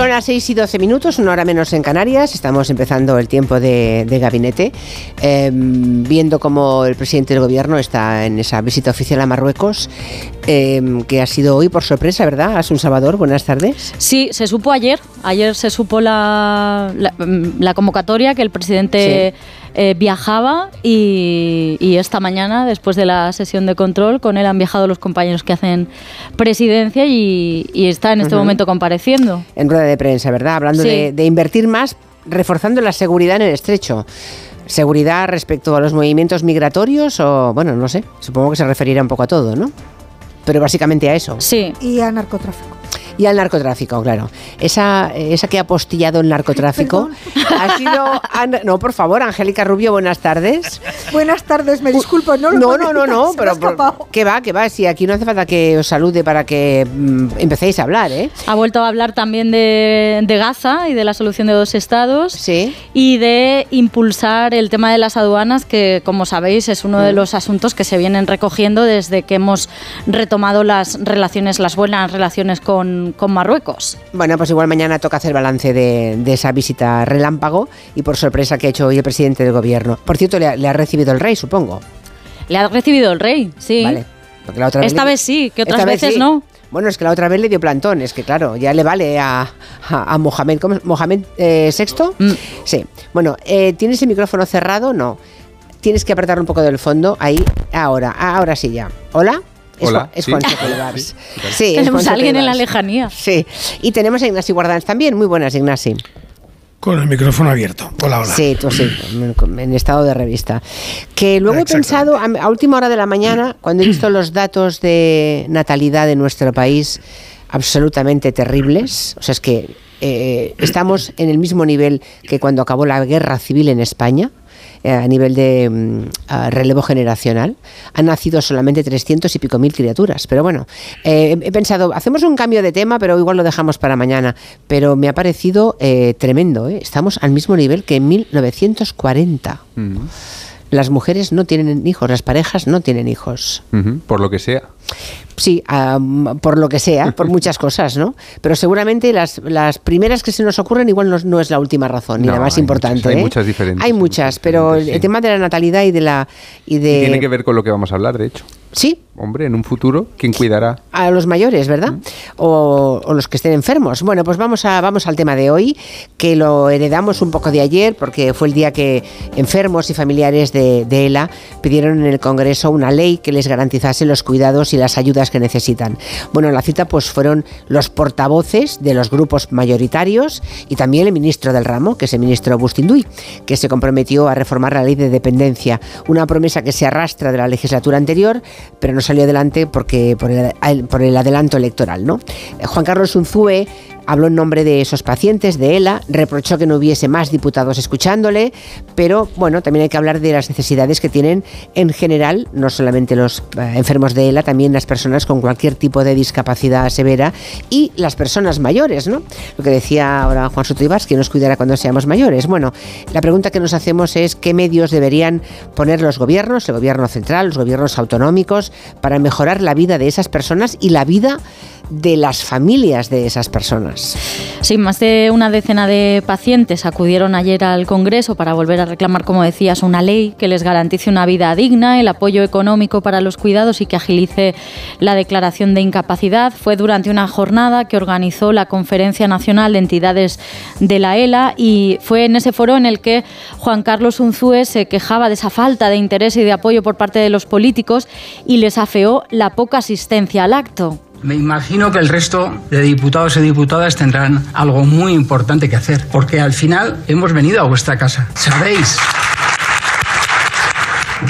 Son las 6 y 12 minutos, una hora menos en Canarias. Estamos empezando el tiempo de, de gabinete, eh, viendo cómo el presidente del gobierno está en esa visita oficial a Marruecos, eh, que ha sido hoy por sorpresa, ¿verdad? Asun Salvador, buenas tardes. Sí, se supo ayer. Ayer se supo la, la, la convocatoria que el presidente. Sí. Eh, viajaba y, y, esta mañana, después de la sesión de control, con él han viajado los compañeros que hacen presidencia y, y está en este uh -huh. momento compareciendo. En rueda de prensa, ¿verdad? Hablando sí. de, de invertir más, reforzando la seguridad en el estrecho. ¿Seguridad respecto a los movimientos migratorios o, bueno, no sé, supongo que se referirá un poco a todo, ¿no? Pero básicamente a eso. Sí. Y a narcotráfico. Y al narcotráfico, claro. Esa, esa que ha postillado el narcotráfico ha sido. No, por favor, Angélica Rubio, buenas tardes. Buenas tardes, me disculpo, no lo No, no, no, no, pero. Por, ¿Qué va, qué va? Si aquí no hace falta que os salude para que mm, empecéis a hablar, ¿eh? Ha vuelto a hablar también de, de Gaza y de la solución de dos estados. Sí. Y de impulsar el tema de las aduanas, que, como sabéis, es uno mm. de los asuntos que se vienen recogiendo desde que hemos retomado las relaciones, las buenas relaciones con con Marruecos. Bueno, pues igual mañana toca hacer balance de, de, esa visita relámpago y por sorpresa que ha hecho hoy el presidente del gobierno. Por cierto, le ha, le ha recibido el rey, supongo. Le ha recibido el rey, sí. Vale. Porque la otra Esta vez, vez sí, que otras veces vez sí. no. Bueno, es que la otra vez le dio plantón, es que claro, ya le vale a, a, a Mohamed, ¿cómo, Mohamed eh, VI. Mm. Sí. Bueno, eh, ¿tienes el micrófono cerrado? No. Tienes que apretar un poco del fondo. Ahí, ahora, ahora sí ya. ¿Hola? Hola, es, ¿sí? Juan Chocolibars. Sí, tenemos a alguien en la lejanía. Sí, y tenemos a Ignasi Guardans también. Muy buenas, Ignasi. Con el micrófono abierto. Hola, hola. Sí, tú sí, en estado de revista. Que luego he pensado, a última hora de la mañana, cuando he visto los datos de natalidad de nuestro país, absolutamente terribles. O sea, es que eh, estamos en el mismo nivel que cuando acabó la guerra civil en España eh, a nivel de uh, relevo generacional. Han nacido solamente 300 y pico mil criaturas. Pero bueno, eh, he pensado, hacemos un cambio de tema, pero igual lo dejamos para mañana. Pero me ha parecido eh, tremendo. Estamos al mismo nivel que en 1940. Uh -huh. Las mujeres no tienen hijos, las parejas no tienen hijos. Uh -huh. Por lo que sea. Sí, um, por lo que sea, por muchas cosas, ¿no? Pero seguramente las, las primeras que se nos ocurren igual no, no es la última razón, ni no, la más hay importante. Muchas, ¿eh? Hay muchas diferentes. Hay muchas, pero sí. el tema de la natalidad y de la... Y, de... y tiene que ver con lo que vamos a hablar, de hecho. Sí. Hombre, en un futuro, ¿quién cuidará? A los mayores, ¿verdad? ¿Mm? O, o, los que estén enfermos. Bueno, pues vamos, a, vamos al tema de hoy, que lo heredamos un poco de ayer, porque fue el día que enfermos y familiares de, de ELA pidieron en el Congreso una ley que les garantizase los cuidados y las ayudas que necesitan. Bueno, la cita pues fueron los portavoces de los grupos mayoritarios y también el ministro del ramo, que es el ministro Bustinduy, que se comprometió a reformar la ley de dependencia, una promesa que se arrastra de la legislatura anterior, pero no salió adelante porque por el, por el adelanto electoral, ¿no? Juan Carlos Unzúe habló en nombre de esos pacientes, de ELA, reprochó que no hubiese más diputados escuchándole, pero bueno, también hay que hablar de las necesidades que tienen en general, no solamente los eh, enfermos de ELA, también las personas con cualquier tipo de discapacidad severa y las personas mayores, ¿no? Lo que decía ahora Juan Soto Ibars, que nos cuidará cuando seamos mayores. Bueno, la pregunta que nos hacemos es qué medios deberían poner los gobiernos, el gobierno central, los gobiernos autonómicos, para mejorar la vida de esas personas y la vida de las familias de esas personas. Sí, más de una decena de pacientes acudieron ayer al Congreso para volver a reclamar, como decías, una ley que les garantice una vida digna, el apoyo económico para los cuidados y que agilice la declaración de incapacidad. Fue durante una jornada que organizó la Conferencia Nacional de Entidades de la ELA y fue en ese foro en el que Juan Carlos Unzúe se quejaba de esa falta de interés y de apoyo por parte de los políticos y les afeó la poca asistencia al acto. Me imagino que el resto de diputados y diputadas tendrán algo muy importante que hacer, porque al final hemos venido a vuestra casa. Sabéis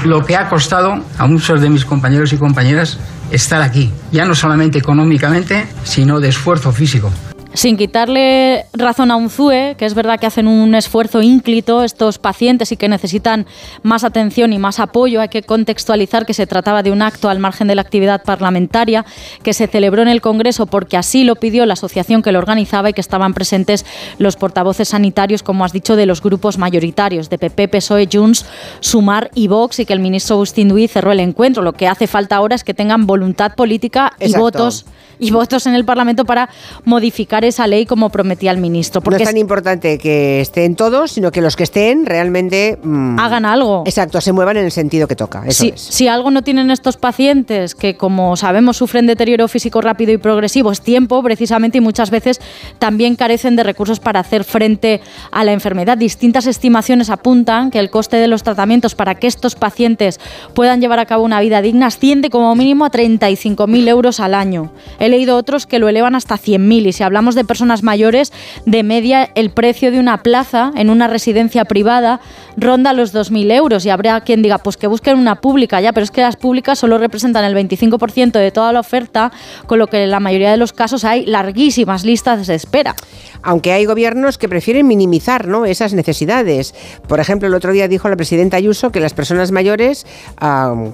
lo que ha costado a muchos de mis compañeros y compañeras estar aquí, ya no solamente económicamente, sino de esfuerzo físico. Sin quitarle razón a un ZUE, que es verdad que hacen un esfuerzo ínclito estos pacientes y que necesitan más atención y más apoyo, hay que contextualizar que se trataba de un acto al margen de la actividad parlamentaria que se celebró en el Congreso porque así lo pidió la asociación que lo organizaba y que estaban presentes los portavoces sanitarios, como has dicho, de los grupos mayoritarios de PP, PSOE, Junts, Sumar y Vox y que el ministro Agustín Duy cerró el encuentro. Lo que hace falta ahora es que tengan voluntad política y votos y votos en el Parlamento para modificar esa ley como prometía el ministro. Porque no es tan importante que estén todos, sino que los que estén realmente mm, hagan algo. Exacto, se muevan en el sentido que toca. si, si algo no tienen estos pacientes, que como sabemos sufren deterioro físico rápido y progresivo, es tiempo precisamente y muchas veces también carecen de recursos para hacer frente a la enfermedad. Distintas estimaciones apuntan que el coste de los tratamientos para que estos pacientes puedan llevar a cabo una vida digna asciende como mínimo a 35.000 euros al año leído otros que lo elevan hasta 100.000 y si hablamos de personas mayores, de media el precio de una plaza en una residencia privada ronda los 2.000 euros y habrá quien diga, pues que busquen una pública ya, pero es que las públicas solo representan el 25% de toda la oferta, con lo que en la mayoría de los casos hay larguísimas listas de espera. Aunque hay gobiernos que prefieren minimizar ¿no? esas necesidades. Por ejemplo, el otro día dijo la presidenta Ayuso que las personas mayores,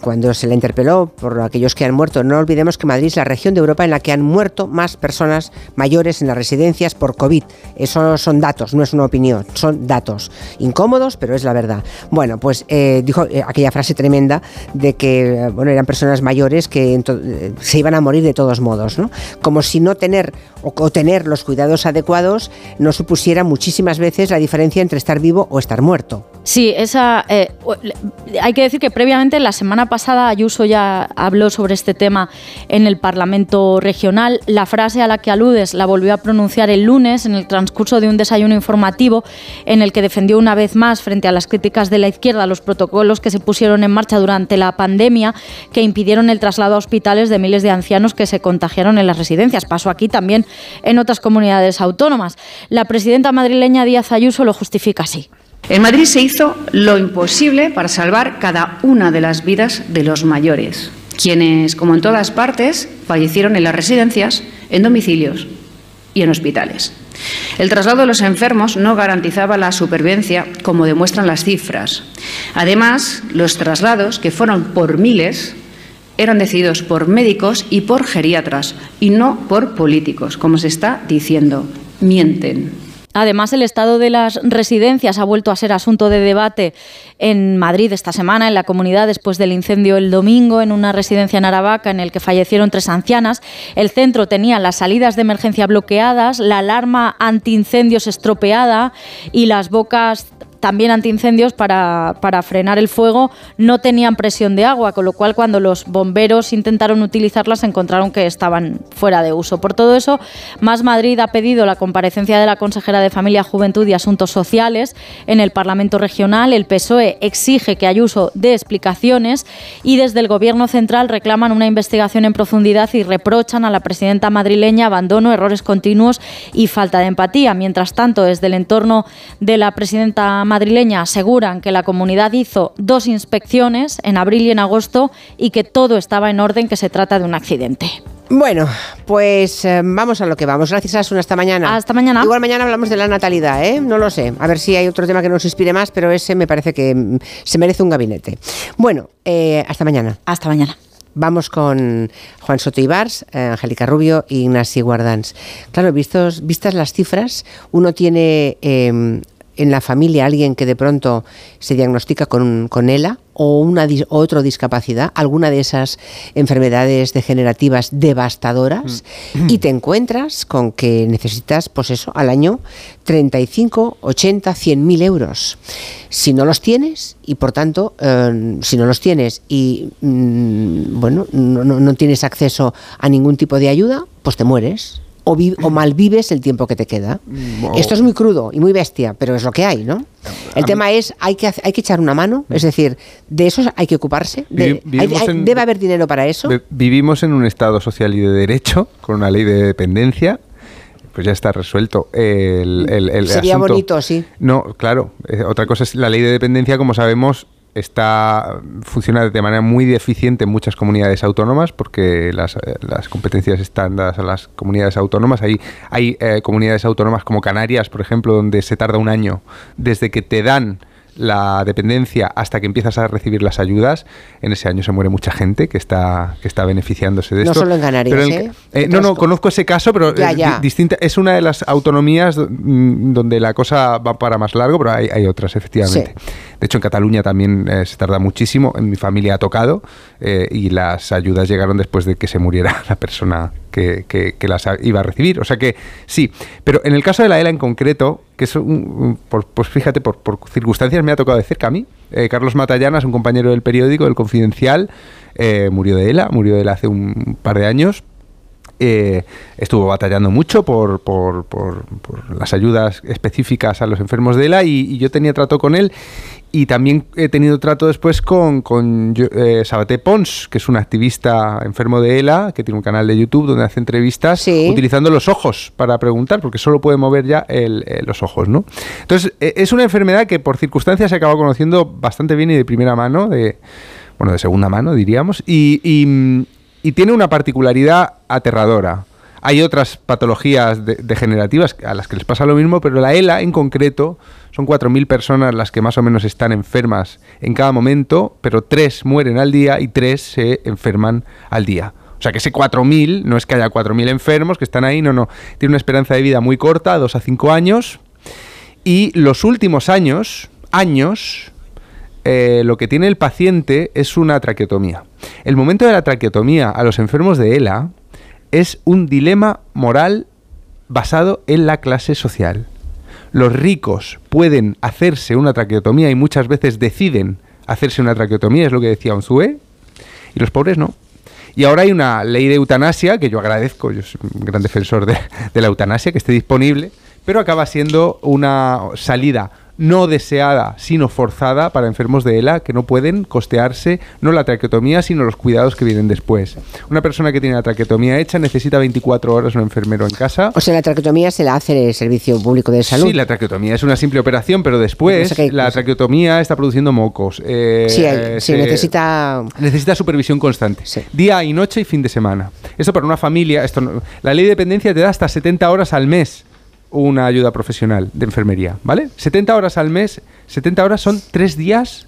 cuando se le interpeló por aquellos que han muerto, no olvidemos que Madrid es la región de Europa en la que han muerto más personas mayores en las residencias por COVID. Eso son datos, no es una opinión, son datos. Incómodos, pero es la verdad. Bueno, pues eh, dijo eh, aquella frase tremenda de que bueno, eran personas mayores que eh, se iban a morir de todos modos, ¿no? Como si no tener o, tener los cuidados adecuados no supusiera muchísimas veces la diferencia entre estar vivo o estar muerto. Sí, esa hay que decir que previamente la semana pasada Ayuso ya habló sobre este tema en el Parlamento regional. La frase a la que aludes la volvió a pronunciar el lunes en el transcurso de un desayuno informativo en el que defendió una vez más frente a las críticas de la izquierda los protocolos que se pusieron en marcha durante la pandemia que impidieron el traslado a hospitales de miles de ancianos que se contagiaron en las residencias. Pasó aquí también en otras comunidades autónomas. La presidenta madrileña Díaz Ayuso lo justifica así. En Madrid se hizo lo imposible para salvar cada una de las vidas de los mayores, quienes, como en todas partes, fallecieron en las residencias, en domicilios y en hospitales. El traslado de los enfermos no garantizaba la supervivencia, como demuestran las cifras. Además, los traslados, que fueron por miles, eran decididos por médicos y por geriatras, y no por políticos, como se está diciendo. Mienten. Además, el estado de las residencias ha vuelto a ser asunto de debate en Madrid esta semana, en la comunidad, después del incendio el domingo en una residencia en Aravaca en el que fallecieron tres ancianas. El centro tenía las salidas de emergencia bloqueadas, la alarma antiincendios estropeada y las bocas también antiincendios para, para frenar el fuego no tenían presión de agua, con lo cual cuando los bomberos intentaron utilizarlas encontraron que estaban fuera de uso. Por todo eso, Más Madrid ha pedido la comparecencia de la consejera de Familia, Juventud y Asuntos Sociales en el Parlamento Regional. El PSOE exige que Ayuso dé explicaciones y desde el Gobierno central reclaman una investigación en profundidad y reprochan a la presidenta madrileña abandono, errores continuos y falta de empatía. Mientras tanto, desde el entorno de la presidenta madrileña aseguran que la comunidad hizo dos inspecciones en abril y en agosto y que todo estaba en orden, que se trata de un accidente. Bueno, pues eh, vamos a lo que vamos. Gracias, Asuna. Hasta mañana. Hasta mañana. Igual mañana hablamos de la natalidad, ¿eh? No lo sé. A ver si hay otro tema que nos inspire más, pero ese me parece que mm, se merece un gabinete. Bueno, eh, hasta mañana. Hasta mañana. Vamos con Juan Soto Ibars, eh, Angélica Rubio y Ignasi Guardans. Claro, vistos, vistas las cifras, uno tiene em, en la familia alguien que de pronto se diagnostica con, con ELA o una otra discapacidad, alguna de esas enfermedades degenerativas devastadoras, mm. y te encuentras con que necesitas, pues eso, al año 35, 80, 100 mil euros. Si no los tienes, y por tanto, eh, si no los tienes y mm, bueno, no, no tienes acceso a ningún tipo de ayuda, pues te mueres o, o malvives el tiempo que te queda. Mm, Esto es muy crudo y muy bestia, pero es lo que hay, ¿no? El tema es, hay que, hay que echar una mano, es decir, de eso hay que ocuparse, debe haber dinero para eso. Vivimos en un Estado social y de derecho, con una ley de dependencia, pues ya está resuelto el, el, Sería bonito, sí. No, claro. Eh, otra cosa es la ley de dependencia, como sabemos, está funciona de manera muy deficiente en muchas comunidades autónomas porque las, eh, las competencias están dadas a las comunidades autónomas. Hay, hay eh, comunidades autónomas como Canarias, por ejemplo, donde se tarda un año desde que te dan la dependencia hasta que empiezas a recibir las ayudas, en ese año se muere mucha gente que está, que está beneficiándose de No esto. solo en Canarias, Pero ¿eh? eh, no, no, co- conozco ese caso, pero Ya, ya. distinta, es una de las autonomías mm, donde la cosa va para más largo, pero hay, hay otras, efectivamente. De hecho, en Cataluña también eh, se tarda muchísimo. En mi familia ha tocado eh, y las ayudas llegaron después de que se muriera la persona que, que- que las iba a recibir. O sea que sí. Pero en el caso de la ELA en concreto, que es un, pues fíjate, por, circunstancias me ha tocado de cerca a mí. Eh, Carlos Matallanas, un compañero del periódico, del Confidencial, eh, murió de ELA, murió de ELA hace un par de años eh, estuvo batallando mucho por, por- por- por las ayudas específicas a los enfermos de ELA y, y yo tenía trato con él y también he tenido trato después con, con eh, Sabaté Pons, que es un activista enfermo de ELA, que tiene un canal de YouTube donde hace entrevistas Sí. utilizando los ojos para preguntar, porque solo puede mover ya el- eh, los ojos, ¿no? Entonces, eh, es una enfermedad que por circunstancias se acabado conociendo bastante bien y de primera mano, de, bueno, de segunda mano, diríamos, y, y, mm, y tiene una particularidad aterradora. Hay otras patologías de- degenerativas a las que les pasa lo mismo, pero la ELA en concreto son 4.000 personas las que más o menos están enfermas en cada momento, pero tres mueren al día y tres se enferman al día. O sea que ese 4.000 no es que haya 4.000 enfermos que están ahí, no, no. Tiene una esperanza de vida muy corta, 2 a 5 años. Y los últimos años, años, eh, lo que tiene el paciente es una traqueotomía. El momento de la traqueotomía a los enfermos de ELA es un dilema moral basado en la clase social. Los ricos pueden hacerse una traqueotomía y muchas veces deciden hacerse una traqueotomía, es lo que decía Onzue, y los pobres no. Y ahora hay una ley de eutanasia, que yo agradezco, yo soy un gran defensor de, de la eutanasia, que esté disponible, pero acaba siendo una salida no deseada, sino forzada para enfermos de ELA que no pueden costearse no la traqueotomía, sino los cuidados que vienen después. Una persona que tiene la traqueotomía hecha necesita 24 horas un enfermero en casa. O sea, la traqueotomía se la hace el Servicio Público de Salud. Sí, la traqueotomía es una simple operación, pero después la traqueotomía está produciendo mocos. eh, Sí, hay- sí, se- necesita... Necesita supervisión constante. Sí. Día y noche y fin de semana. Esto para una familia, esto no- la ley de dependencia te da hasta 70 horas al mes una ayuda profesional de enfermería, ¿vale? 70 horas al mes, 70 horas son tres días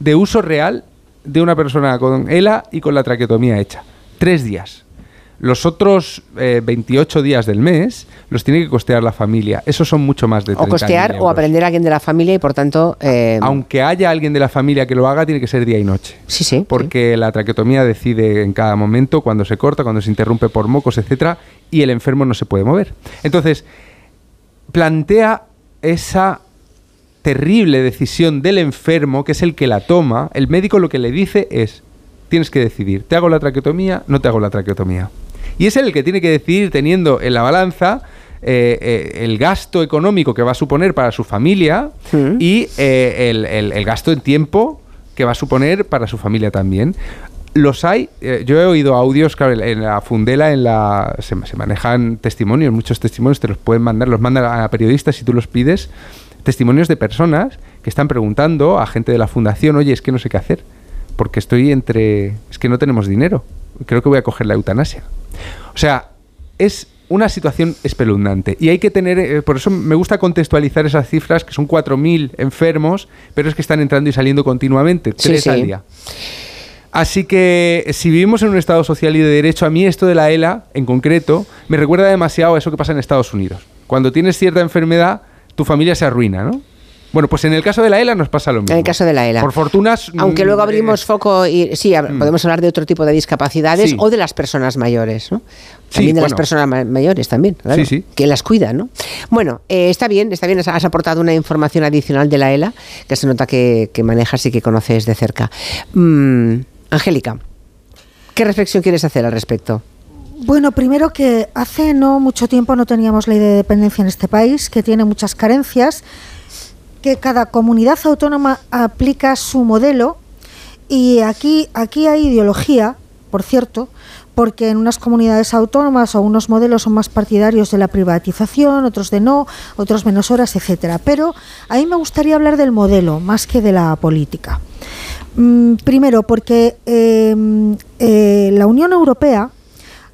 de uso real de una persona con ELA y con la traqueotomía hecha. Tres días. Los otros eh, 28 días del mes los tiene que costear la familia. Esos son mucho más de O 30.000 costear o aprender a alguien de la familia y por tanto... eh, Aunque haya alguien de la familia que lo haga, tiene que ser día y noche. sí, sí. Porque la traqueotomía decide en cada momento cuando se corta, cuando se interrumpe por mocos, etcétera, y el enfermo no se puede mover. Entonces, plantea esa terrible decisión del enfermo, que es el que la toma. El médico lo que le dice es: tienes que decidir, ¿te hago la traqueotomía? No te hago la traqueotomía. Y es él el que tiene que decidir, teniendo en la balanza eh, eh, el gasto económico que va a suponer para su familia y eh, el, el- el gasto en tiempo que va a suponer para su familia también. Los hay, eh, yo he oído audios, claro, en- la Fundela en la, se, se manejan testimonios, muchos testimonios te los pueden mandar, los mandan a periodistas si tú los pides, testimonios de personas que están preguntando a gente de la fundación, oye, es que no sé qué hacer, porque estoy entre, es que no tenemos dinero, creo que voy a coger la eutanasia. O sea, es una situación espeluznante. Y hay que tener, eh, por eso me gusta contextualizar esas cifras, que son 4.000 enfermos, pero es que están entrando y saliendo continuamente, Sí, tres sí. al día. Así que si vivimos en un Estado social y de derecho, a mí esto de la ELA, en concreto, me recuerda demasiado a eso que pasa en Estados Unidos. Cuando tienes cierta enfermedad, tu familia se arruina, ¿no? Bueno, pues en el caso de la ELA nos pasa lo mismo. En el caso de la ELA. Por fortunas... Aunque mm, luego abrimos eh, foco y sí, hab- podemos hablar de otro tipo de discapacidades Sí. o de las personas mayores, ¿no? Sí, También de las personas ma- mayores también, claro, Sí, sí. que las cuidan, ¿no? Bueno, eh, está bien, está bien, has, has aportado una información adicional de la ELA que se nota que, que manejas y que conoces de cerca. Mm, Angélica, ¿qué reflexión quieres hacer al respecto? Bueno, primero que hace no mucho tiempo no teníamos ley de dependencia en este país, que tiene muchas carencias, que cada comunidad autónoma aplica su modelo y aquí, aquí hay ideología por cierto, porque en unas comunidades autónomas o unos modelos son más partidarios de la privatización, otros de no, otros menos horas, etcétera. Pero a mí me gustaría hablar del modelo más que de la política. Mm, primero, porque eh, eh, la Unión Europea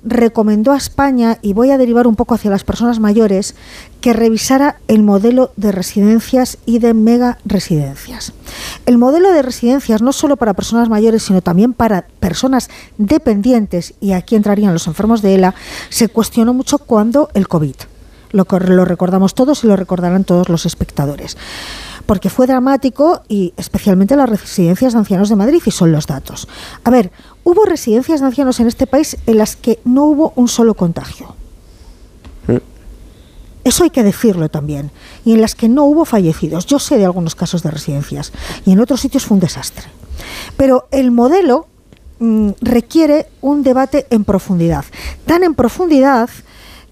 recomendó a España, y voy a derivar un poco hacia las personas mayores, que revisara el modelo de residencias y de mega residencias. El modelo de residencias no solo para personas mayores, sino también para personas dependientes, y aquí entrarían los enfermos de ELA, se cuestionó mucho cuando el COVID. Lo, lo recordamos todos y lo recordarán todos los espectadores porque fue dramático y especialmente las residencias de ancianos de Madrid y son los datos. A ver, hubo residencias de ancianos en este país en las que no hubo un solo contagio. Mm. Eso hay que decirlo también. Y en las que no hubo fallecidos. Yo sé de algunos casos de residencias. Y en otros sitios fue un desastre. Pero el modelo mm, requiere un debate en profundidad. Tan en profundidad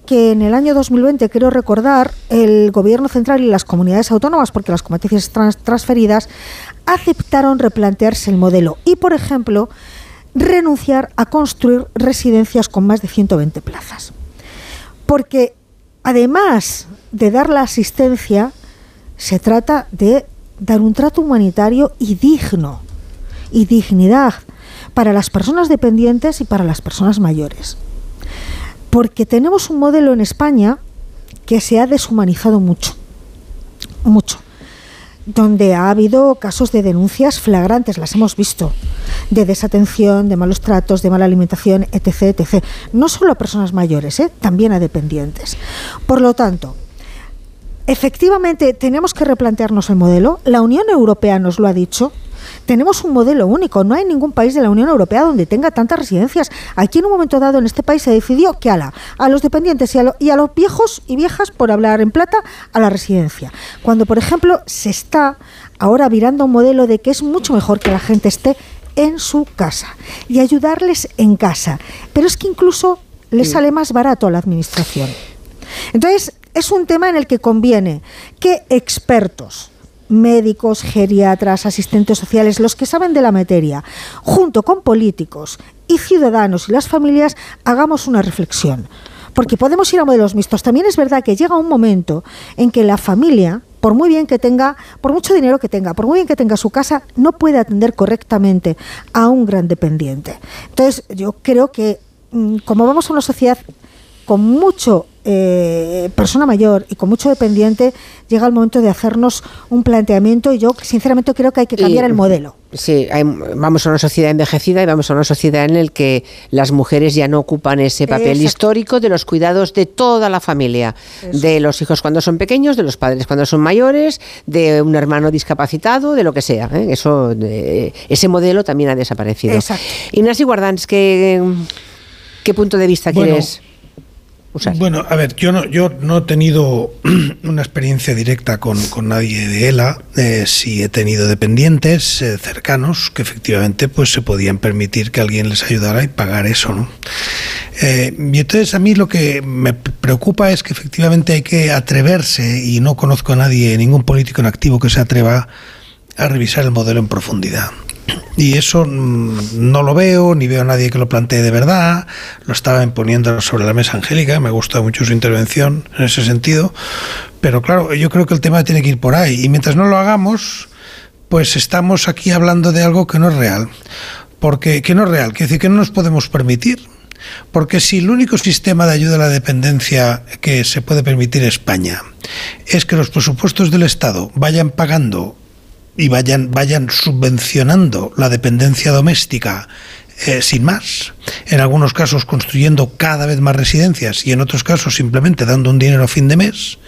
que en el año 2020, quiero recordar, el Gobierno central y las comunidades autónomas, porque las competencias transferidas, aceptaron replantearse el modelo y, por ejemplo, renunciar a construir residencias con más de 120 plazas. Porque además de dar la asistencia, se trata de dar un trato humanitario y digno, y dignidad para las personas dependientes y para las personas mayores porque tenemos un modelo en España que se ha deshumanizado mucho, mucho, donde ha habido casos de denuncias flagrantes, las hemos visto, de desatención, de malos tratos, de mala alimentación, etc., etc. No solo a personas mayores, ¿eh? también a dependientes. Por lo tanto, efectivamente tenemos que replantearnos el modelo. La Unión Europea nos lo ha dicho, tenemos un modelo único. No hay ningún país de la Unión Europea donde tenga tantas residencias. Aquí en un momento dado en este país se decidió que a, la, a los dependientes y a, y a los viejos y viejas, por hablar en plata, a la residencia. Cuando, por ejemplo, se está ahora virando un modelo de que es mucho mejor que la gente esté en su casa y ayudarles en casa. Pero es que incluso les sale más barato a la administración. Entonces, es un tema en el que conviene que expertos, médicos, geriatras, asistentes sociales, los que saben de la materia, junto con políticos y ciudadanos y las familias, hagamos una reflexión. Porque podemos ir a modelos mixtos. También es verdad que llega un momento en que la familia, por muy bien que tenga, por mucho dinero que tenga, por muy bien que tenga su casa, no puede atender correctamente a un gran dependiente. Entonces, yo creo que mm, como vamos a una sociedad con mucho eh, persona mayor y con mucho dependiente, llega el momento de hacernos un planteamiento y yo sinceramente creo que hay que cambiar el modelo. Sí, vamos a una sociedad envejecida y vamos a una sociedad en la que las mujeres ya no ocupan ese papel histórico de los cuidados de toda la familia, de los hijos cuando son pequeños, de los padres cuando son mayores, de un hermano discapacitado, de lo que sea. ¿eh? Eso, ese modelo también ha desaparecido. Exacto. Ignacio Guardans, ¿qué, ¿qué punto de vista quieres? Bueno, a ver, yo no, yo no he tenido una experiencia directa con, nadie de ELA, eh, sí he tenido dependientes eh, cercanos que efectivamente pues se podían permitir que alguien les ayudara y pagar eso, ¿no? Eh, y entonces a mí lo que me preocupa es que efectivamente hay que atreverse, y no conozco a nadie, ningún político en activo que se atreva a revisar el modelo en profundidad. Y eso mm, no lo veo, ni veo a nadie que lo plantee de verdad. Lo estaba imponiendo sobre la mesa Angélica, me gusta mucho su intervención en ese sentido. Pero claro, yo creo que el tema tiene que ir por ahí. Y mientras no lo hagamos, pues estamos aquí hablando de algo que no es real. Porque, que no es real, quiere decir que no nos podemos permitir. Porque si el único sistema de ayuda a la dependencia que se puede permitir España es que los presupuestos del Estado vayan pagando y vayan, vayan subvencionando la dependencia doméstica eh, sin más, en algunos casos construyendo cada vez más residencias y en otros casos simplemente dando un dinero a fin de mes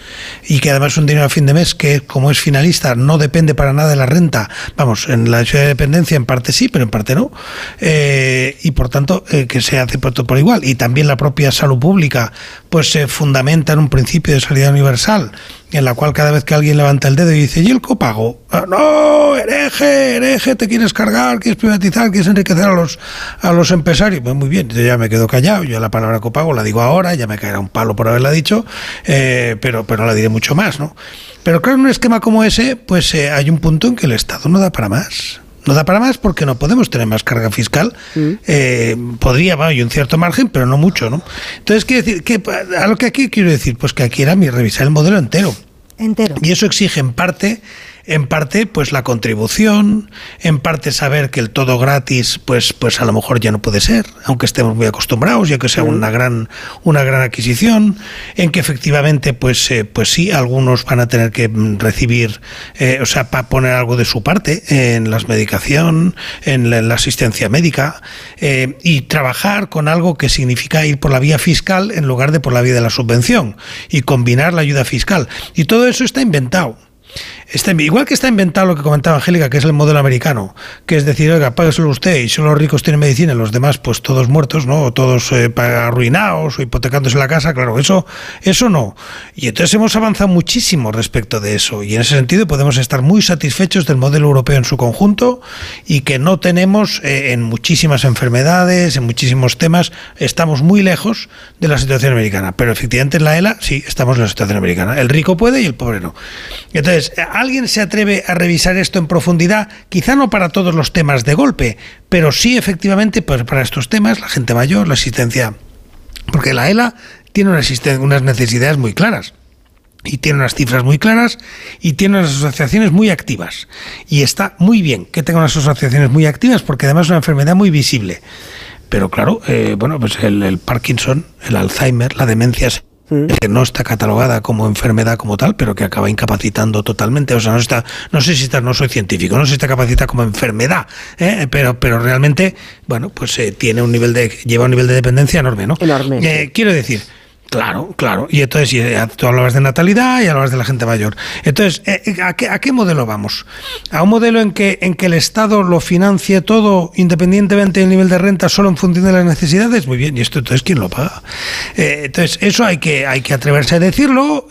y que además un dinero a fin de mes que como es finalista no depende para nada de la renta, vamos, en la ciudad de dependencia en parte sí, pero en parte no, eh, y por tanto eh, que se hace por, igual y también la propia salud pública pues se fundamenta en un principio de salida universal en la cual cada vez que alguien levanta el dedo y dice, ¿y el copago? Ah, no, hereje, hereje, te quieres cargar, quieres privatizar, quieres enriquecer a los, a los empresarios. Pues muy bien, yo ya me quedo callado, yo la palabra copago la digo ahora, ya me caerá un palo por haberla dicho, eh, pero, pero no la diré mucho más, ¿no? Pero claro, en un esquema como ese, pues eh, hay un punto en que el Estado no da para más. No da para más porque no podemos tener más carga fiscal. Mm. Eh, podría, hay un cierto margen, pero no mucho, ¿no? Entonces, quiero decir, que, a lo que aquí quiero decir, pues que aquí era mi revisar el modelo entero. Entero. Y eso exige en parte en parte pues la contribución, en parte saber que el todo gratis pues pues a lo mejor ya no puede ser, aunque estemos muy acostumbrados, ya que sea una gran una gran adquisición, en que efectivamente pues eh, pues sí algunos van a tener que mm, recibir eh, o sea para poner algo de su parte en la medicación, en la, asistencia médica eh, y trabajar con algo que significa ir por la vía fiscal en lugar de por la vía de la subvención y combinar la ayuda fiscal. Y todo eso está inventado igual que está inventado lo que comentaba Angélica, que es el modelo americano, que es decir, oiga, págueselo usted y solo los ricos tienen medicina los demás, pues todos muertos, ¿no? O todos eh, arruinados o hipotecándose la casa, claro, eso, eso no. Y entonces hemos avanzado muchísimo respecto de eso. Y en ese sentido podemos estar muy satisfechos del modelo europeo en su conjunto y que no tenemos eh, en muchísimas enfermedades, en muchísimos temas, estamos muy lejos de la situación americana. Pero efectivamente en la ELA sí estamos en la situación americana. El rico puede y el pobre no. Entonces, ¿alguien se atreve a revisar esto en profundidad? Quizá no para todos los temas de golpe, pero sí efectivamente pues, para estos temas, la gente mayor, la asistencia. Porque la ELA tiene unas necesidades muy claras y tiene unas cifras muy claras y tiene unas asociaciones muy activas. Y está muy bien que tenga unas asociaciones muy activas porque además es una enfermedad muy visible. Pero claro, eh, bueno, pues el, el, Parkinson, el Alzheimer, la demencia que no está catalogada como enfermedad como tal, pero que acaba incapacitando totalmente. O sea, no está, no sé si está, no soy científico, no sé si está capacitada como enfermedad, ¿eh? pero, pero realmente, bueno, pues eh, tiene un nivel de, lleva un nivel de dependencia enorme, ¿no? Enorme. Eh, quiero decir, Claro, claro. Y entonces tú hablabas de natalidad y hablabas de la gente mayor. Entonces, eh, eh, ¿a qué, ¿a qué, modelo vamos? ¿A un modelo en que, en que el Estado lo financie todo independientemente del nivel de renta solo en función de las necesidades? Muy bien, ¿y esto entonces quién lo paga? Eh, entonces, eso hay que, hay que atreverse a decirlo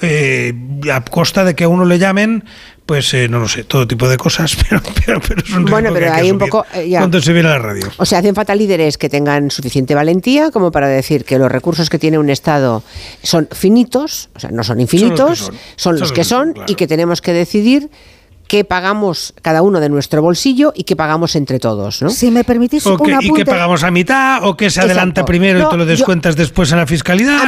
a costa de que a uno le llamen pues eh, no lo sé, todo tipo de cosas, pero, pero, pero es un Bueno, pero hay un poco. Eh, cuando se viene a la radio. O sea, hacen falta líderes que tengan suficiente valentía como para decir que los recursos que tiene un Estado son finitos, o sea, no son infinitos, son los que son, y que tenemos que decidir qué pagamos cada uno de nuestro bolsillo y qué pagamos entre todos, ¿no? Si me permitís un apunte... Y qué pagamos a mitad, o qué se adelanta primero y te lo descuentas después en la fiscalidad. A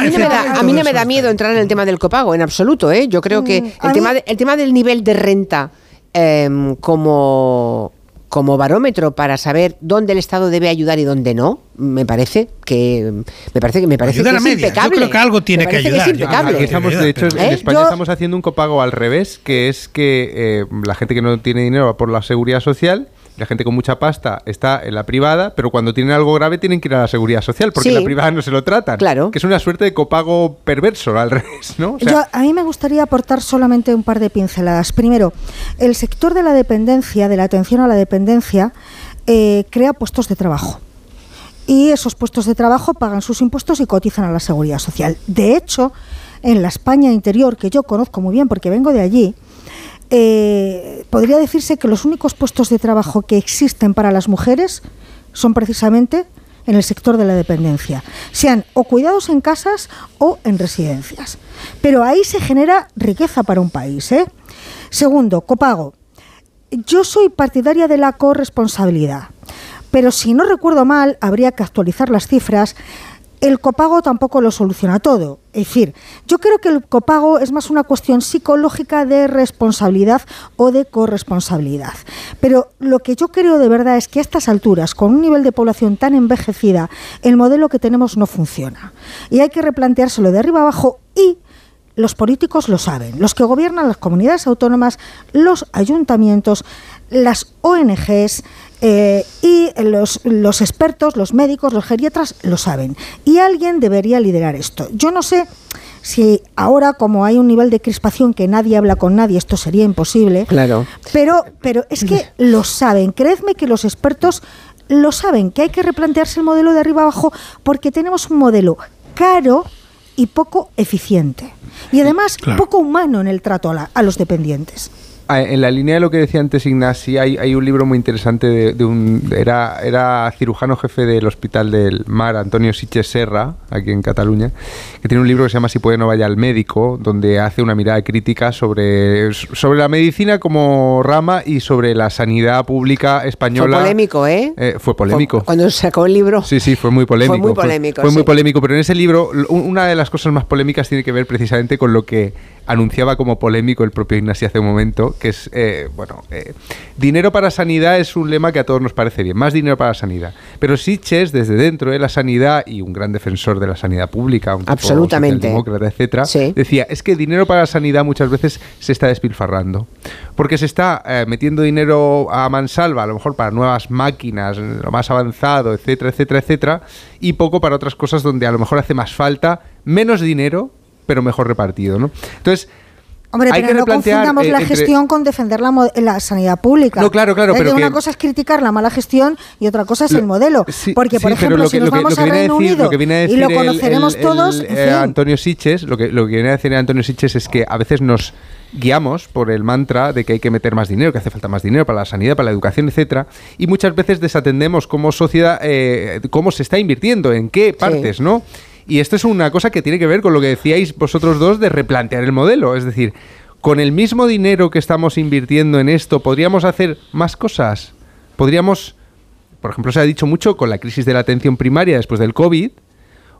mí, no me da, miedo entrar en el tema del copago, en absoluto, ¿eh? Yo creo que mm, el, tema, el tema del nivel de renta em, como como barómetro para saber dónde el Estado debe ayudar y dónde no, me parece que me parece que me parece que es impecable. Yo creo que algo tiene que ayudar. de hecho, en ¿Eh? España estamos haciendo un copago al revés, que es que eh, la gente que no tiene dinero va por la seguridad social la gente con mucha pasta está en la privada, pero cuando tienen algo grave tienen que ir a la seguridad social, porque la privada no se lo tratan. Claro. Que es una suerte de copago perverso, al revés, ¿no? a mí me gustaría aportar solamente un par de pinceladas. Primero, el sector de la dependencia, de la atención a la dependencia, eh, crea puestos de trabajo. Y esos puestos de trabajo pagan sus impuestos y cotizan a la seguridad social. De hecho, en la España interior, que yo conozco muy bien porque vengo de allí, eh, podría decirse que los únicos puestos de trabajo que existen para las mujeres son precisamente en el sector de la dependencia, sean o cuidados en casas o en residencias. Pero ahí se genera riqueza para un país. ¿eh? Segundo, copago. Yo soy partidaria de la corresponsabilidad, pero si no recuerdo mal, habría que actualizar las cifras el copago tampoco lo soluciona todo. Es decir, yo creo que el copago es más una cuestión psicológica de responsabilidad o de corresponsabilidad. Pero lo que yo creo de verdad es que a estas alturas, con un nivel de población tan envejecida, el modelo que tenemos no funciona. Y hay que replanteárselo de arriba abajo y los políticos lo saben, los que gobiernan las comunidades autónomas, los ayuntamientos, las ONGs, eh, y los, los expertos, los médicos, los geriatras lo saben. Y alguien debería liderar esto. Yo no sé si ahora como hay un nivel de crispación que nadie habla con nadie, esto sería imposible. Claro. Pero, pero es que lo saben. Creedme que los expertos lo saben, que hay que replantearse el modelo de arriba abajo porque tenemos un modelo caro y poco eficiente. Y además poco humano en el trato a los dependientes. En la línea de lo que decía antes Ignasi, hay, hay un libro muy interesante de, un... Era, era cirujano jefe del Hospital del Mar, Antonio Siches Serra, aquí en Cataluña, que tiene un libro que se llama Si puede no vaya al médico, donde hace una mirada crítica sobre, sobre la medicina como rama y sobre la sanidad pública española. Fue polémico, ¿eh? eh fue polémico. cuando sacó el libro. Sí, sí, fue muy polémico. Fue muy polémico. Fue, muy polémico, pero en ese libro una de las cosas más polémicas tiene que ver precisamente con lo que anunciaba como polémico el propio Ignacio hace un momento, que es, eh, bueno, eh, dinero para sanidad es un lema que a todos nos parece bien, más dinero para sanidad. Pero Siches, desde dentro de la sanidad y un gran defensor de la sanidad pública, un Absolutamente. demócrata, etcétera, decía, es que dinero para sanidad muchas veces se está despilfarrando, porque se está eh, metiendo dinero a mansalva, a lo mejor para nuevas máquinas, lo más avanzado, etcétera, etcétera, etcétera, y poco para otras cosas donde a lo mejor hace más falta menos dinero pero mejor repartido, ¿no? Entonces, Hombre, pero no confundamos la gestión con defender la, sanidad pública. No, claro, claro. Pero una cosa es criticar la mala gestión y otra cosa es el modelo. porque, por ejemplo, si nos vamos a Reino Unido y lo conoceremos todos. Eh, Antonio Siches, lo que, lo que viene a decir Antonio Siches es que a veces nos guiamos por el mantra de que hay que meter más dinero, que hace falta más dinero para la sanidad, para la educación, etcétera, y muchas veces desatendemos como sociedad eh, cómo se está invirtiendo, en qué partes, ¿no? Y esto es una cosa que tiene que ver con lo que decíais vosotros dos de replantear el modelo. Es decir, con el mismo dinero que estamos invirtiendo en esto, ¿podríamos hacer más cosas? Podríamos, por ejemplo, se ha dicho mucho con la crisis de la atención primaria después del COVID.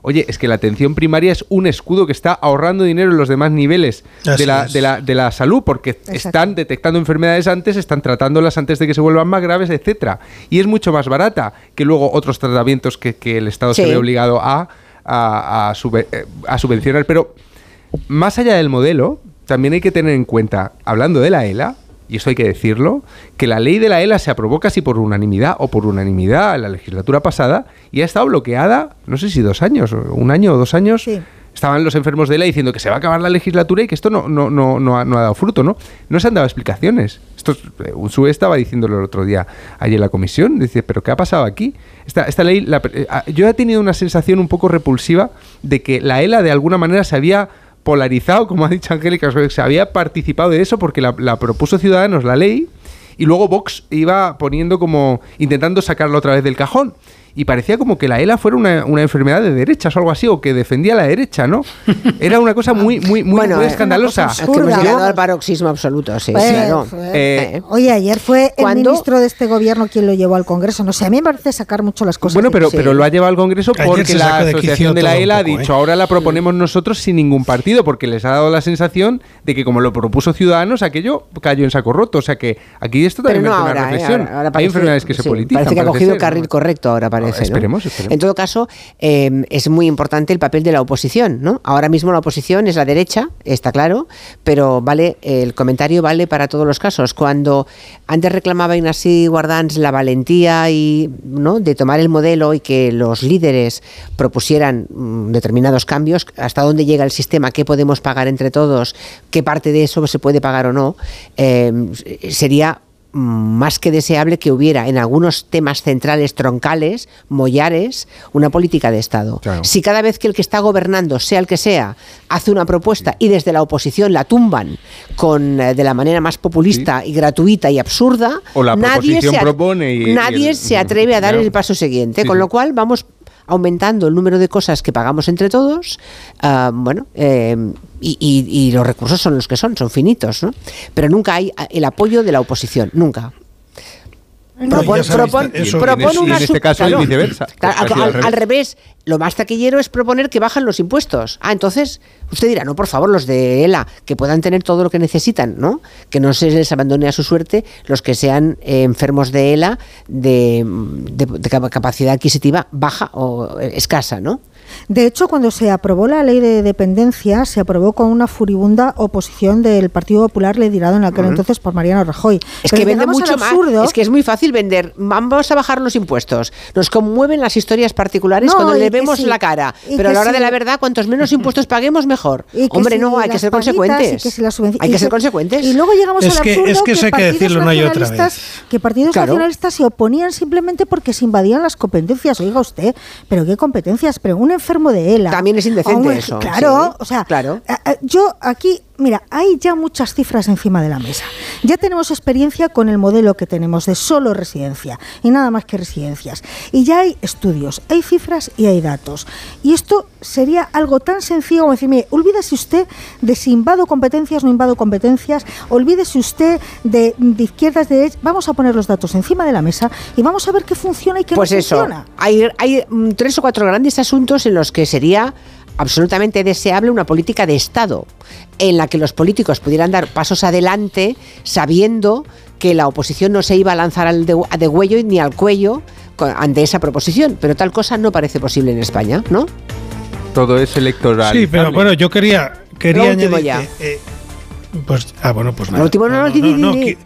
Oye, es que la atención primaria es un escudo que está ahorrando dinero en los demás niveles de la, de la, de, la, salud, porque están detectando enfermedades antes, están tratándolas antes de que se vuelvan más graves, etcétera. Y es mucho más barata que luego otros tratamientos que, el Estado se ve obligado a a, eh, a, subvencionar. Pero más allá del modelo, también hay que tener en cuenta, hablando de la ELA, y eso hay que decirlo, que la ley de la ELA se aprobó casi por unanimidad o por unanimidad en la legislatura pasada y ha estado bloqueada, no sé si dos años, un año o dos años. Estaban los enfermos de ELA diciendo que se va a acabar la legislatura y que esto no, no, no, no, ha, no ha dado fruto, ¿no? No se han dado explicaciones. Esto, un SUE estaba diciéndolo el otro día allí en la comisión, dice, ¿pero qué ha pasado aquí? Esta, esta ley, eh, ah, yo he tenido una sensación un poco repulsiva de que la ELA de alguna manera se había polarizado, como ha dicho Angélica, se había participado de eso porque la, la propuso Ciudadanos la ley y luego Vox iba poniendo como intentando sacarlo otra vez del cajón y parecía como que la ELA fuera una, una, enfermedad de derechas o algo así, o que defendía la derecha, ¿no? Era una cosa muy, muy, muy, muy escandalosa. Es que hemos llegado al paroxismo absoluto, sí. Pues, eh, oye, ayer fue el ministro de este gobierno quien lo llevó al Congreso. No sé, a mí me parece sacar mucho las cosas. Bueno, pero, pero lo ha llevado al Congreso porque la Asociación de, la ELA ha dicho, ¿eh? ahora la proponemos nosotros sin ningún partido, porque les ha dado la sensación de que como lo propuso Ciudadanos, aquello cayó en saco roto. O sea que aquí esto también no, una ¿eh? reflexión. Hay enfermedades que se politizan. Parece que ha cogido el carril correcto ahora, parece. Esperemos, En todo caso, em, es muy importante el papel de la oposición, ¿no? Ahora mismo la oposición es la derecha, está claro, pero vale, el comentario vale para todos los casos. Cuando antes reclamaba Ignasi Guardans la valentía y ¿no? de tomar el modelo y que los líderes propusieran mm, determinados cambios, hasta dónde llega el sistema, qué podemos pagar entre todos, qué parte de eso se puede pagar o no, em, sería más que deseable que hubiera en algunos temas centrales troncales, mollares, una política de Estado. Si cada vez que el que está gobernando, sea el que sea, hace una propuesta y desde la oposición la tumban con eh, de la manera más populista y gratuita y absurda, nadie, se, nadie se atreve a dar el paso siguiente. con lo cual vamos aumentando el número de cosas que pagamos entre todos, ah, bueno, eh, y, los recursos son los que son, son finitos, ¿no? Pero nunca hay el apoyo de la oposición, nunca. Propon, en este caso viceversa. al, revés, lo más taquillero es proponer que bajan los impuestos. Ah, entonces usted dirá, no, por favor, los de ELA, que puedan tener todo lo que necesitan, ¿no? Que no se les abandone a su suerte los que sean eh, enfermos de ELA de, de capacidad adquisitiva baja o escasa, ¿no? De hecho, cuando se aprobó la ley de dependencia, se aprobó con una furibunda oposición del Partido Popular liderado en aquel entonces por Mariano Rajoy. Es que vende mucho más. Es que es muy fácil vender. Vamos a bajar los impuestos. Nos conmueven las historias particulares cuando le vemos la cara. Pero a la hora de la verdad, cuantos menos impuestos paguemos, mejor. Hombre, no, hay que ser consecuentes. hay que ser consecuentes. Y luego llegamos al absurdo es que, eso hay que decirlo una y otra vez. Que partidos nacionalistas se oponían simplemente porque se invadían las competencias. Oiga usted, pero ¿qué competencias? Pero enfermo de ELA. También es indecente eso. Claro, o sea, claro. yo aquí mira, hay ya muchas cifras encima de la mesa. Ya tenemos experiencia con el modelo que tenemos de solo residencia y nada más que residencias. Y ya hay estudios, hay cifras y hay datos. Y esto sería algo tan sencillo como decir, mire, olvídese usted de si invado competencias o no invado competencias, olvídese usted de, izquierdas, de derechas. Vamos a poner los datos encima de la mesa y vamos a ver qué funciona y qué pues no eso, funciona. Hay, hay mm, tres o cuatro grandes asuntos en los que sería absolutamente deseable una política de Estado en la que los políticos pudieran dar pasos adelante sabiendo que la oposición no se iba a lanzar al de, de huello ni al cuello ante esa proposición. Pero tal cosa no parece posible en España, ¿no? Todo es electoral. Sí, pero bueno, yo quería, quería último añadir ya. eh, pues, ah, bueno, pues nada. Lo último no, no, di, di. que-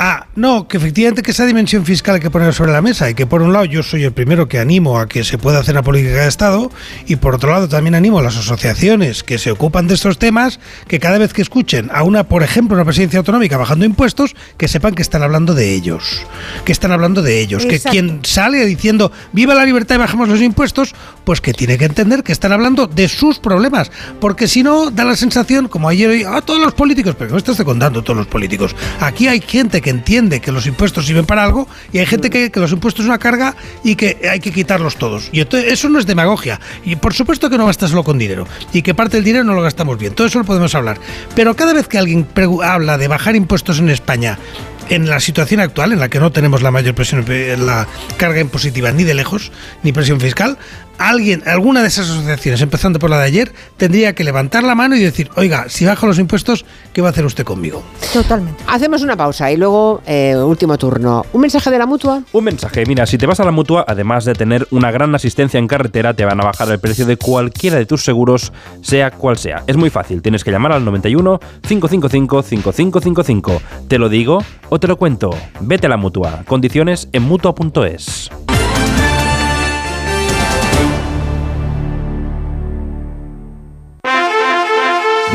Ah, no, que efectivamente que esa dimensión fiscal hay que poner sobre la mesa y que por un lado yo soy el primero que animo a que se pueda hacer una política de Estado y por otro lado también animo a las asociaciones que se ocupan de estos temas que cada vez que escuchen a una, por ejemplo, una presidencia autonómica bajando impuestos, que sepan que están hablando de ellos, que están hablando de ellos, que quien sale diciendo viva la libertad y bajamos los impuestos, pues que tiene que entender que están hablando de sus problemas, porque si no da la sensación, como ayer oí, a todos los políticos, pero me estás contando todos los políticos. Aquí hay gente que entiende que los impuestos sirven para algo y hay gente que, que los impuestos es una carga y que hay que quitarlos todos. Y entonces, eso no es demagogia. Y por supuesto que no basta solo con dinero y que parte del dinero no lo gastamos bien. Todo eso lo podemos hablar. Pero cada vez que alguien habla de bajar impuestos en España, en la situación actual, en la que no tenemos la mayor presión, la carga impositiva ni de lejos, ni presión fiscal, alguien, alguna de esas asociaciones, empezando por la de ayer, tendría que levantar la mano y decir, oiga, si bajo los impuestos, ¿qué va a hacer usted conmigo? Totalmente. Hacemos una pausa y luego eh, último turno. ¿Un mensaje de la mutua? Un mensaje, mira, si te vas a la mutua, además de tener una gran asistencia en carretera, te van a bajar el precio de cualquiera de tus seguros, sea cual sea. Es muy fácil, tienes que llamar al 91 555 5555. Te lo digo o te lo cuento. Vete a la mutua. Condiciones en mutua.es.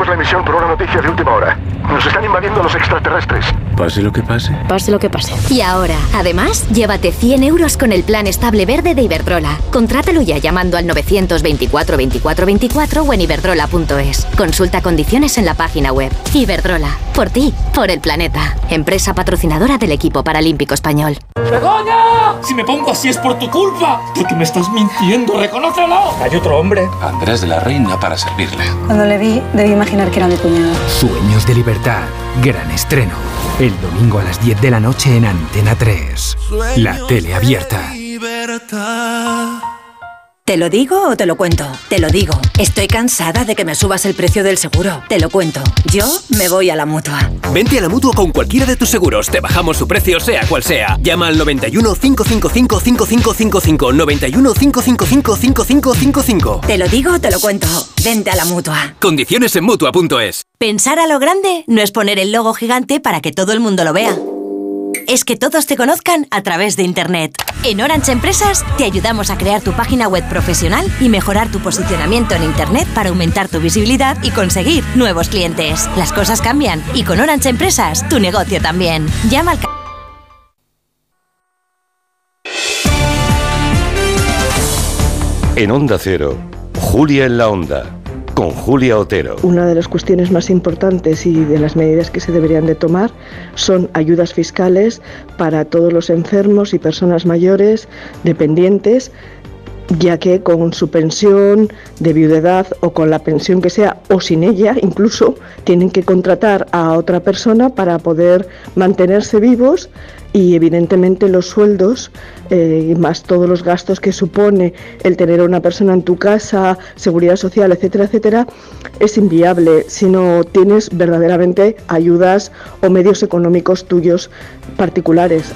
Interrumpimos la emisión por una noticia de última hora. Nos están invadiendo los extraterrestres. Pase lo que pase. Pase lo que pase. Y ahora, además, llévate 100 euros con el plan estable verde de Iberdrola. Contrátalo ya llamando al 924 24 24 o en iberdrola.es. Consulta condiciones en la página web. Iberdrola, por ti, por el planeta. Empresa patrocinadora del equipo paralímpico español. ¡Begoña! Si me pongo así es por tu culpa. Porque me estás mintiendo, reconócelo. Hay otro hombre. Andrés de la Reina para servirle. Cuando le vi, debí imaginar que era mi cuñado. Sueños de libertad. Gran estreno. El domingo a las 10 de la noche en Antena 3. La tele abierta. ¿Te lo digo o te lo cuento? Te lo digo. Estoy cansada de que me subas el precio del seguro. Te lo cuento. Yo me voy a la mutua. Vente a la mutua con cualquiera de tus seguros. Te bajamos su precio, sea cual sea. Llama al 91 555 5555. 91 555 5555. Te lo digo o te lo cuento. Vente a la mutua. Condiciones en mutua.es. Pensar a lo grande no es poner el logo gigante para que todo el mundo lo vea. Es que todos te conozcan a través de Internet. En Orange Empresas te ayudamos a crear tu página web profesional y mejorar tu posicionamiento en Internet para aumentar tu visibilidad y conseguir nuevos clientes. Las cosas cambian y con Orange Empresas tu negocio también. Llama al En Onda Cero, Julia en la Onda, Una de las cuestiones más importantes y de las medidas que se deberían de tomar son ayudas fiscales para todos los enfermos y personas mayores dependientes ya que con su pensión de viudedad o con la pensión que sea o sin ella incluso tienen que contratar a otra persona para poder mantenerse vivos y evidentemente los sueldos eh, más todos los gastos que supone el tener a una persona en tu casa, seguridad social, etcétera, etcétera, es inviable si no tienes verdaderamente ayudas o medios económicos tuyos particulares.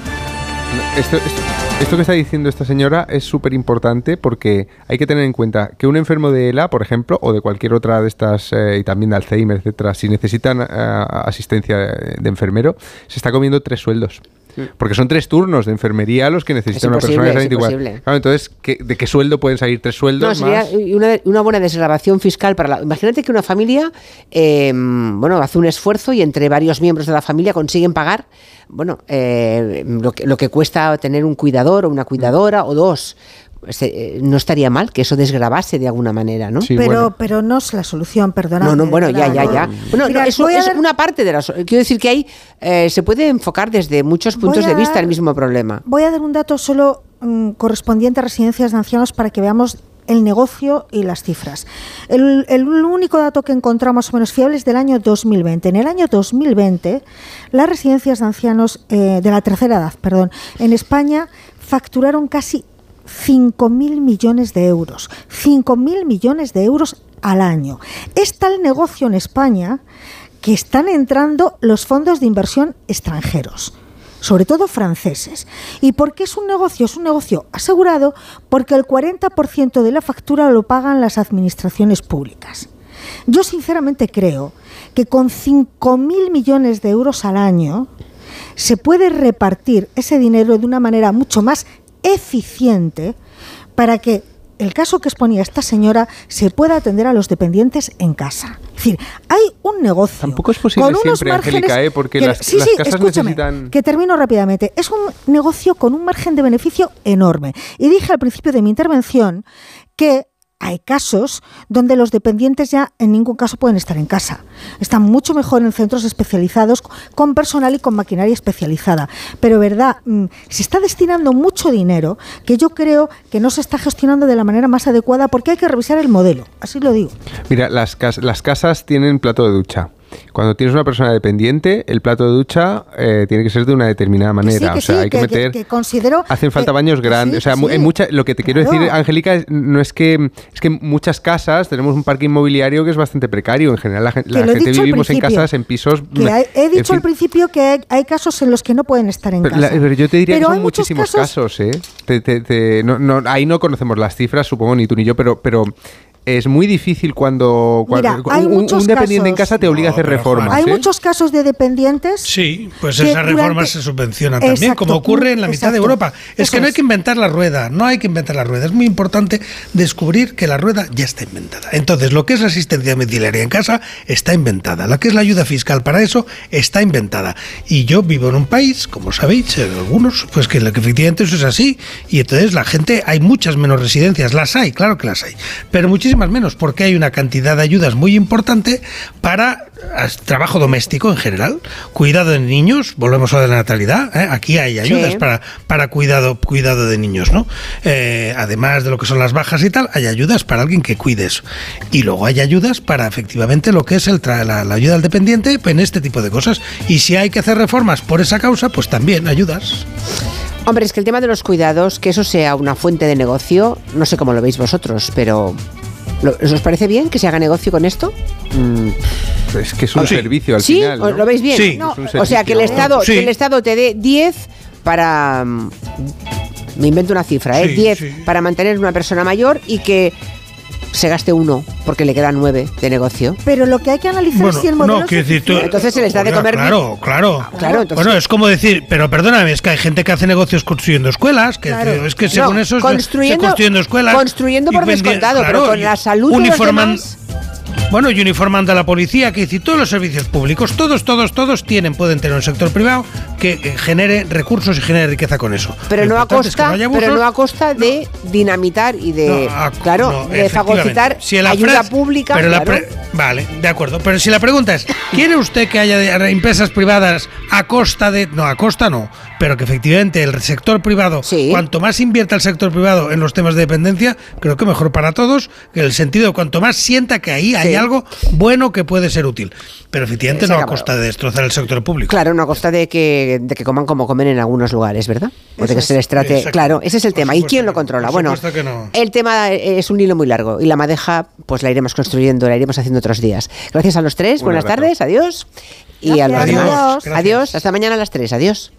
Esto, esto- que está diciendo esta señora es súper importante porque hay que tener en cuenta que un enfermo de ELA, por ejemplo, o de cualquier otra de estas, eh, y también de Alzheimer, etcétera, si necesitan eh, asistencia de enfermero, se está comiendo tres sueldos. Porque son tres turnos de enfermería los que necesita una persona que es sea 24. imposible. Claro, entonces, ¿qué- ¿de qué sueldo pueden salir tres No, sueldos sería más? una, una buena desgrabación fiscal para la. Imagínate que una familia, eh, bueno, hace un esfuerzo y entre varios miembros de la familia consiguen pagar, bueno, eh, lo, que, lo que cuesta tener un cuidador o una cuidadora o dos. Eh, no estaría mal que eso desgrabase de alguna manera, ¿no? pero, pero no es la solución, perdona. No, no, bueno, ya, ya, ya. Bueno, Mira, no, eso es dar- una parte de la. so- Quiero decir que hay. eh, se puede enfocar desde muchos puntos a de vista dar- el mismo problema. Voy a dar un dato solo mm, correspondiente a residencias de ancianos para que veamos el negocio y las cifras. El, el único dato que encontramos más o menos fiable es del año 2020. En el año 2020, las residencias de ancianos eh, de la tercera edad, perdón, en España facturaron casi 5.000 millones de euros. 5.000 millones de euros al año. Es tal negocio en España que están entrando los fondos de inversión extranjeros sobre todo franceses. ¿Y por qué es un negocio? Es un negocio asegurado porque el 40% de la factura lo pagan las administraciones públicas. Yo sinceramente creo que con 5.000 millones de euros al año se puede repartir ese dinero de una manera mucho más eficiente para que el caso que exponía esta señora se pueda atender a los dependientes en casa. Es decir, hay un negocio. Tampoco es posible con unos siempre, márgenes Angélica, ¿eh? porque que- las, sí, las sí, casas escúchame, necesitan... que termino rápidamente. Es un negocio con un margen de beneficio enorme. Y dije al principio de mi intervención que hay casos donde los dependientes ya en ningún caso pueden estar en casa. Están mucho mejor en centros especializados con personal y con maquinaria especializada. Pero, verdad, mm, se está destinando mucho dinero que yo creo que no se está gestionando de la manera más adecuada porque hay que revisar el modelo. Así lo digo. Mira, las, las casas tienen plato de ducha. Cuando tienes una persona dependiente, el plato de ducha eh, tiene que ser de una determinada Que manera. sí, que o sea, sí, hay que, meter... que considero Hacen falta que- baños grandes. sí, o sea, que en mucha, lo que te quiero Claro. decir, Angélica, no es que es que en muchas casas tenemos un parque inmobiliario que es bastante precario. En general, la, la gente vivimos en casas, en pisos. Que hay- he dicho fin. al principio que hay, hay casos en los que no pueden estar en Pero, casa. la- pero yo te diría Pero que son muchísimos casos- casos, ¿eh? Te- te- te- no- no- ahí no conocemos las cifras, supongo, ni tú ni yo, pero, pero es muy difícil cuando, Mira, cuando hay un, muchos un dependiente en casos- casa te obliga a hacer reformas. Hay ¿eh? muchos casos de dependientes. Sí, pues esas durante- reformas se subvencionan también, Exacto, como ocurre en la mitad de exacto. Europa. Es que no hay es. que inventar la rueda, no hay que inventar la rueda. Es muy importante descubrir que la rueda ya está inventada. Entonces, lo que es la asistencia domiciliaria en casa está inventada. Lo que es la ayuda fiscal para eso está inventada. Y yo vivo en un país, como sabéis, eh, algunos, pues que, que efectivamente eso es así. Y entonces la gente, hay muchas menos residencias, las hay, claro que las hay, pero muchísimas menos, porque hay una cantidad de ayudas muy importante para trabajo doméstico en general, cuidado de niños, volvemos a la natalidad, ¿eh? aquí hay ayudas Sí. para, para cuidado, cuidado de niños, ¿no? Eh, además de lo que son las bajas y tal, hay ayudas para alguien que cuide eso. Y luego hay ayudas para efectivamente lo que es el tra- la, la ayuda al dependiente en este tipo de cosas. Y si hay que hacer reformas por esa causa, pues también ayudas. Hombre, es que el tema de los cuidados, que eso sea una fuente de negocio, no sé cómo lo veis vosotros, pero ¿lo- ¿os parece bien que se haga negocio con esto? Mm, es que es un Ah, sí. servicio al ¿Sí? final. ¿Os ¿no? ¿Lo veis bien? Sí. No, o sea, que el Estado, Sí. que el Estado te dé 10 para... mm, Me invento una cifra, ¿eh? Sí, 10 sí. para mantener una persona mayor y que se gaste uno porque le quedan 9 de negocio. Pero lo que hay que analizar Bueno, es si el modelo no, es decir, tú- Entonces se les da de comer Claro, claro. Claro, entonces- bueno, es como decir, pero perdóname, es que hay gente que hace negocios construyendo escuelas, que Claro. es que según No, eso es- construyendo- se construyendo escuelas. construyendo por descontado, pero con la salud de los uniforman- demás- Bueno, y uniformando a la policía, que dice, todos los servicios públicos, todos, todos, todos tienen, pueden tener un sector privado, que, genere recursos y genere riqueza con eso. Pero no a es que costa, haya pero no a costa de dinamitar y de, No, a- claro, no, de fagocitar. Si la ayuda frase- pública. pero la claro. pre- vale, de acuerdo. Pero si la pregunta es, ¿quiere usted que haya empresas privadas a costa de... No, a costa no. Pero que efectivamente el sector privado, cuanto más invierta el sector privado en los temas de dependencia, creo que mejor para todos, que en el sentido de cuanto más sienta que ahí hay algo bueno que puede ser útil. Pero efectivamente Se no a costa de destrozar el sector público. Claro, no a costa de que, de que coman como comen en algunos lugares, ¿verdad? O de que es, se les trate. exacto. Claro, ese es el tema. ¿Y quién lo controla? Bueno, supuesto que no. el tema es un hilo muy largo y la madeja, pues la iremos construyendo, la iremos haciendo otros días. Gracias a los tres, buenas tardes, adiós. Y a los demás. Adiós. Gracias. Adiós, hasta mañana a las tres, adiós.